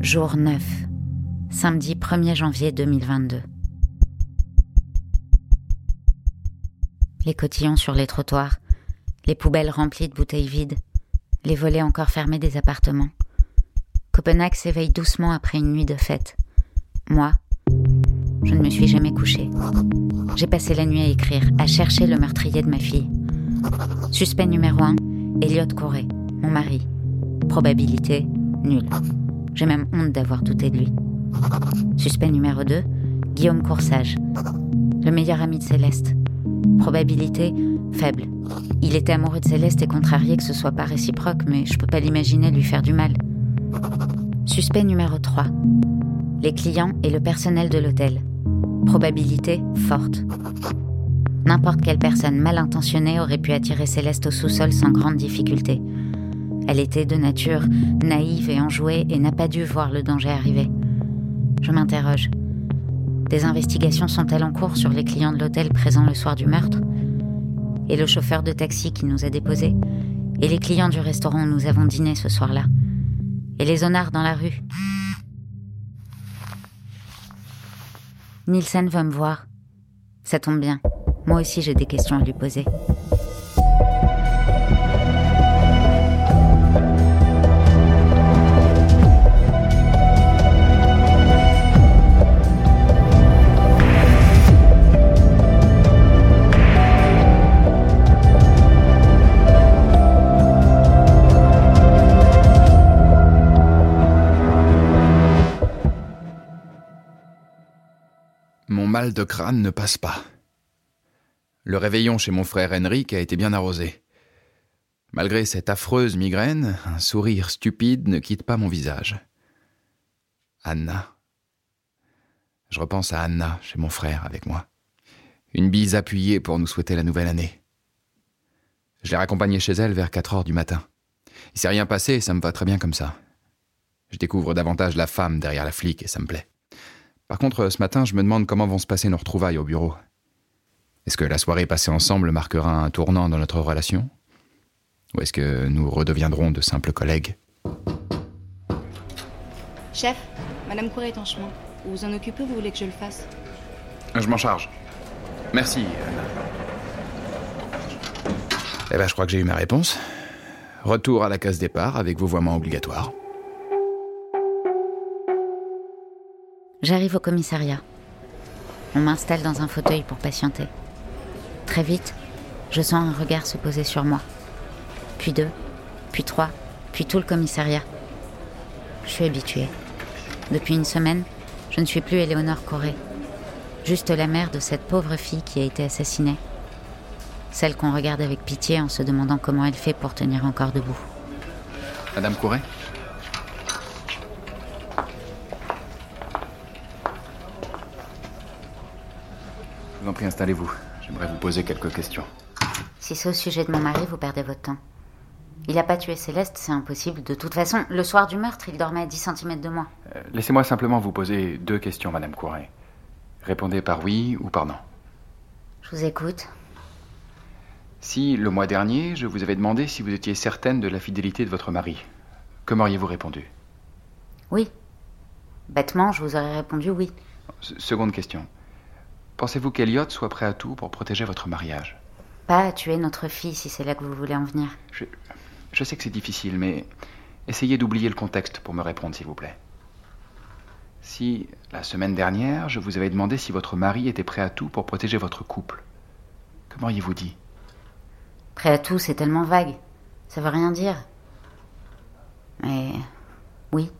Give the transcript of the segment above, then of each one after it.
Jour 9. Samedi 1er janvier 2022. Les cotillons sur les trottoirs, les poubelles remplies de bouteilles vides, les volets encore fermés des appartements. Copenhague s'éveille doucement après une nuit de fête. Moi, je ne me suis jamais couché. J'ai passé la nuit à écrire, à chercher le meurtrier de ma fille. Suspect numéro 1, Elliot Corey, mon mari. Probabilité nulle. J'ai même honte d'avoir douté de lui. Suspect numéro 2, Guillaume Coursage, le meilleur ami de Céleste. Probabilité faible. Il était amoureux de Céleste et contrarié que ce soit pas réciproque, mais je peux pas l'imaginer lui faire du mal. Suspect numéro 3. Les clients et le personnel de l'hôtel. Probabilité forte. N'importe quelle personne mal intentionnée aurait pu attirer Céleste au sous-sol sans grande difficulté. Elle était de nature naïve et enjouée et n'a pas dû voir le danger arriver. Je m'interroge. Des investigations sont-elles en cours sur les clients de l'hôtel présents le soir du meurtre? Et le chauffeur de taxi qui nous a déposés? Et les clients du restaurant où nous avons dîné ce soir-là? Et les zonards dans la rue? Nielsen veut me voir. Ça tombe bien. Moi aussi j'ai des questions à lui poser. Mon mal de crâne ne passe pas. Le réveillon chez mon frère Henrik a été bien arrosé. Malgré cette affreuse migraine, un sourire stupide ne quitte pas mon visage. Anna. Je repense à Anna chez mon frère avec moi. Une bise appuyée pour nous souhaiter la nouvelle année. Je l'ai raccompagnée chez elle vers 4 heures du matin. Il s'est rien passé et ça me va très bien comme ça. Je découvre davantage la femme derrière la flic et ça me plaît. Par contre, ce matin, je me demande comment vont se passer nos retrouvailles au bureau. Est-ce que la soirée passée ensemble marquera un tournant dans notre relation? Ou est-ce que nous redeviendrons de simples collègues? Chef, Madame Couret est en chemin. Vous vous en occupez ou vous voulez que je le fasse? Je m'en charge. Merci. Eh ben, je crois que j'ai eu ma réponse. Retour à la case départ avec vos voiements obligatoires. J'arrive au commissariat. On m'installe dans un fauteuil pour patienter. Très vite, je sens un regard se poser sur moi. Puis deux, puis trois, puis tout le commissariat. Je suis habituée. Depuis une semaine, je ne suis plus Éléonore Corée. Juste la mère de cette pauvre fille qui a été assassinée. Celle qu'on regarde avec pitié en se demandant comment elle fait pour tenir encore debout. Madame Couret Je vous en prie, installez-vous. J'aimerais vous poser quelques questions. Si c'est au sujet de mon mari, vous perdez votre temps. Il n'a pas tué Céleste, c'est impossible. De toute façon, le soir du meurtre, il dormait à 10 cm de moi. Euh, Laissez-moi simplement vous poser deux questions, Madame Couret. Répondez par oui ou par non. Je vous écoute. Si, le mois dernier, je vous avais demandé si vous étiez certaine de la fidélité de votre mari, que m'auriez-vous répondu? Oui. Bêtement, je vous aurais répondu oui. Se- Seconde question. Pensez-vous qu'Eliott soit prêt à tout pour protéger votre mariage? Pas à tuer notre fille si c'est là que vous voulez en venir. je, je sais que c'est difficile, mais essayez d'oublier le contexte pour me répondre, s'il vous plaît. Si, la semaine dernière, je vous avais demandé si votre mari était prêt à tout pour protéger votre couple, que m'auriez-vous dit? Prêt à tout, c'est tellement vague. Ça veut rien dire. Mais oui.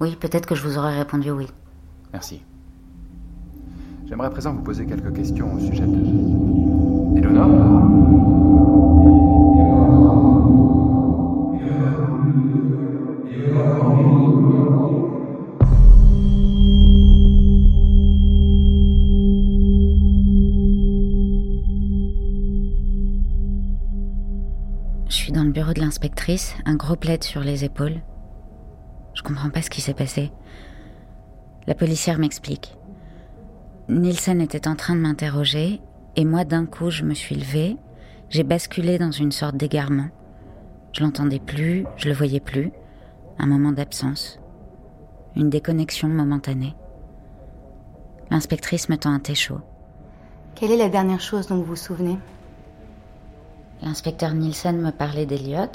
Oui, peut-être que je vous aurais répondu oui. Merci. J'aimerais à présent vous poser quelques questions au sujet de... Eleonore de l'inspectrice, un gros plaid sur les épaules. Je comprends pas ce qui s'est passé. La policière m'explique. Nielsen était en train de m'interroger et moi d'un coup je me suis levée, j'ai basculé dans une sorte d'égarement. Je l'entendais plus, je le voyais plus, un moment d'absence, une déconnexion momentanée. L'inspectrice me tend un thé chaud. Quelle est la dernière chose dont vous vous souvenez? L'inspecteur Nielsen me parlait d'Eliot.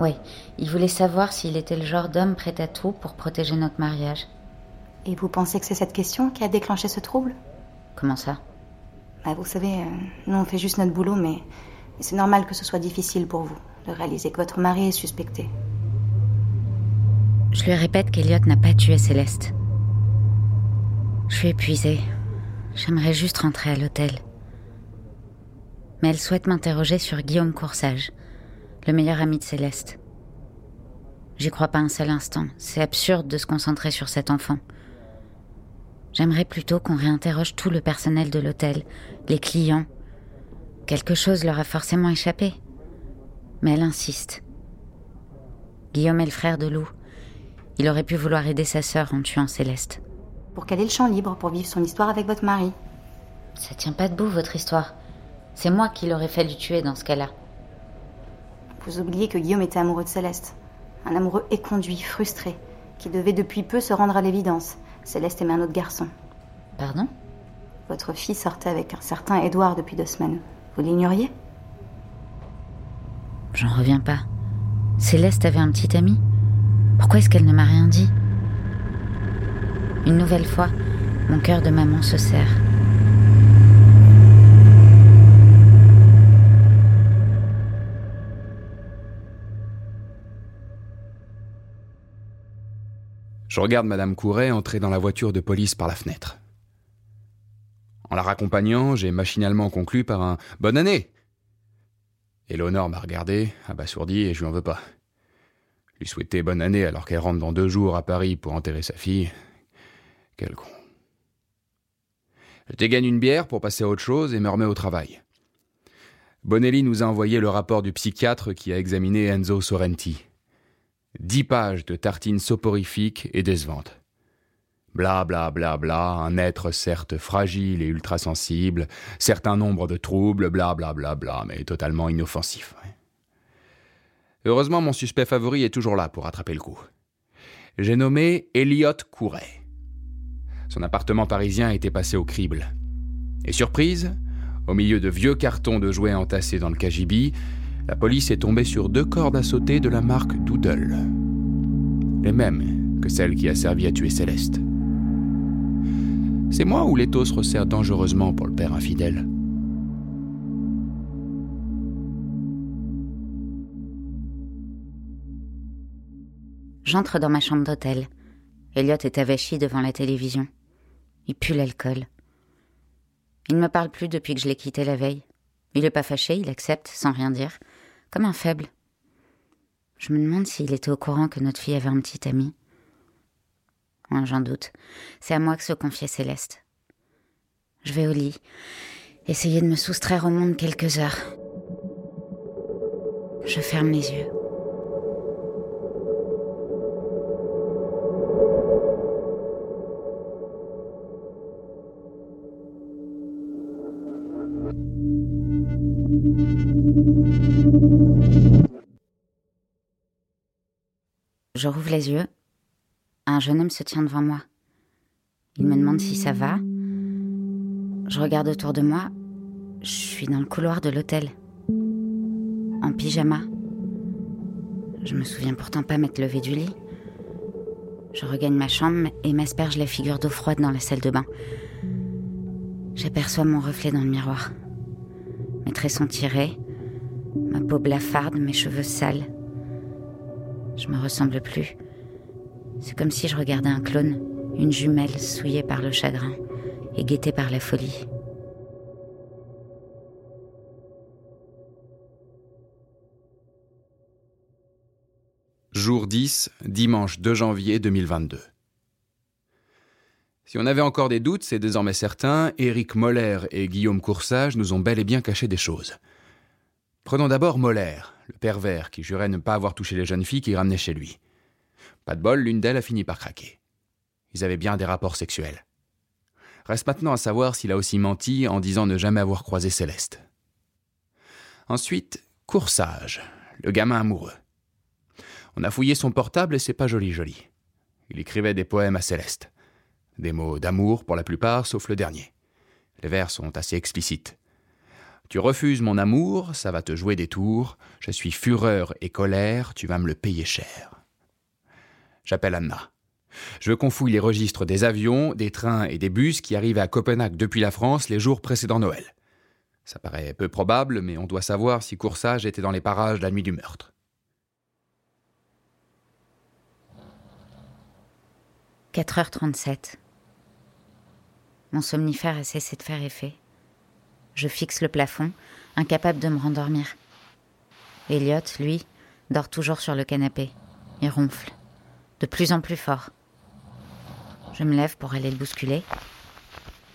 Oui, il voulait savoir s'il était le genre d'homme prêt à tout pour protéger notre mariage. Et vous pensez que c'est cette question qui a déclenché ce trouble? Comment ça? Bah, Vous savez, euh, nous on fait juste notre boulot, mais c'est normal que ce soit difficile pour vous de réaliser que votre mari est suspecté. Je lui répète qu'Eliot n'a pas tué Céleste. Je suis épuisée. J'aimerais juste rentrer à l'hôtel. Mais elle souhaite m'interroger sur Guillaume Coursage, le meilleur ami de Céleste. J'y crois pas un seul instant. C'est absurde de se concentrer sur cet enfant. J'aimerais plutôt qu'on réinterroge tout le personnel de l'hôtel, les clients. Quelque chose leur a forcément échappé. Mais elle insiste. Guillaume est le frère de Lou. Il aurait pu vouloir aider sa sœur en tuant Céleste. Pour qu'elle ait le champ libre pour vivre son histoire avec votre mari. Ça tient pas debout, votre histoire. C'est moi qui l'aurais fallu tuer dans ce cas-là. Vous oubliez que Guillaume était amoureux de Céleste. Un amoureux éconduit, frustré, qui devait depuis peu se rendre à l'évidence. Céleste aimait un autre garçon. Pardon? Votre fille sortait avec un certain Édouard depuis deux semaines. Vous l'ignoriez? J'en reviens pas. Céleste avait un petit ami Pourquoi est-ce qu'elle ne m'a rien dit? Une nouvelle fois, mon cœur de maman se serre. Je regarde Madame Couret entrer dans la voiture de police par la fenêtre. En la raccompagnant, j'ai machinalement conclu par un Bonne année Éléonore m'a regardé, abasourdi, et je lui en veux pas. Lui souhaiter bonne année alors qu'elle rentre dans deux jours à Paris pour enterrer sa fille. Quel con. Je dégaine une bière pour passer à autre chose et me remets au travail. Bonelli nous a envoyé le rapport du psychiatre qui a examiné Enzo Sorrenti. Dix pages de tartines soporifiques et décevantes. Bla bla bla bla, un être certes fragile et ultra sensible, certain nombre de troubles, bla bla bla bla, mais totalement inoffensif. Heureusement, mon suspect favori est toujours là pour rattraper le coup. J'ai nommé Elliot Couret. Son appartement parisien était passé au crible. Et surprise, au milieu de vieux cartons de jouets entassés dans le cagibi, la police est tombée sur deux cordes à sauter de la marque Doodle. Les mêmes que celle qui a servi à tuer Céleste. C'est moi ou l'étau se resserre dangereusement pour le père infidèle J'entre dans ma chambre d'hôtel. Elliot est avachi devant la télévision. Il pue l'alcool. Il ne me parle plus depuis que je l'ai quitté la veille. Il n'est pas fâché, il accepte, sans rien dire, comme un faible. Je me demande s'il était au courant que notre fille avait un petit ami. J'en doute. C'est à moi que se confiait Céleste. Je vais au lit, essayer de me soustraire au monde quelques heures. Je ferme les yeux. Je rouvre les yeux. Un jeune homme se tient devant moi. Il me demande si ça va. Je regarde autour de moi. Je suis dans le couloir de l'hôtel. En pyjama. Je me souviens pourtant pas m'être levée du lit. Je regagne ma chambre et m'asperge la figure d'eau froide dans la salle de bain. J'aperçois mon reflet dans le miroir. Mes traits sont tirés, ma peau blafarde, mes cheveux sales. Je me ressemble plus. C'est comme si je regardais un clone, une jumelle souillée par le chagrin et guettée par la folie. Jour 10, dimanche 2 janvier 2022. Si on avait encore des doutes, c'est désormais certain, Éric Moller et Guillaume Coursage nous ont bel et bien caché des choses. Prenons d'abord Molaire, le pervers qui jurait ne pas avoir touché les jeunes filles qu'il ramenait chez lui. Pas de bol, l'une d'elles a fini par craquer. Ils avaient bien des rapports sexuels. Reste maintenant à savoir s'il a aussi menti en disant ne jamais avoir croisé Céleste. Ensuite, Coursage, le gamin amoureux. On a fouillé son portable et c'est pas joli joli. Il écrivait des poèmes à Céleste. Des mots d'amour pour la plupart, sauf le dernier. Les vers sont assez explicites. Tu refuses mon amour, ça va te jouer des tours. Je suis fureur et colère, tu vas me le payer cher. J'appelle Anna. Je confouille les registres des avions, des trains et des bus qui arrivent à Copenhague depuis la France les jours précédant Noël. Ça paraît peu probable, mais on doit savoir si Coursage était dans les parages la nuit du meurtre. 4h37. Mon somnifère a cessé de faire effet. Je fixe le plafond, incapable de me rendormir. Elliot, lui, dort toujours sur le canapé. Il ronfle, de plus en plus fort. Je me lève pour aller le bousculer.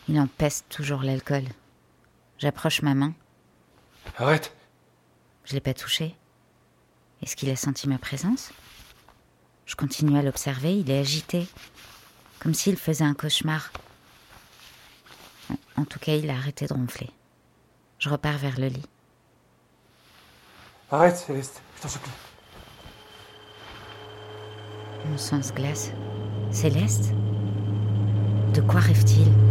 Il empeste toujours l'alcool. J'approche ma main. Arrête Je l'ai pas touché. Est-ce qu'il a senti ma présence? Je continue à l'observer, il est agité, comme s'il faisait un cauchemar. En tout cas, il a arrêté de ronfler. Je repars vers le lit. Arrête, Céleste, je t'en supplie. Mon sang se glace. Céleste? De quoi rêve-t-il?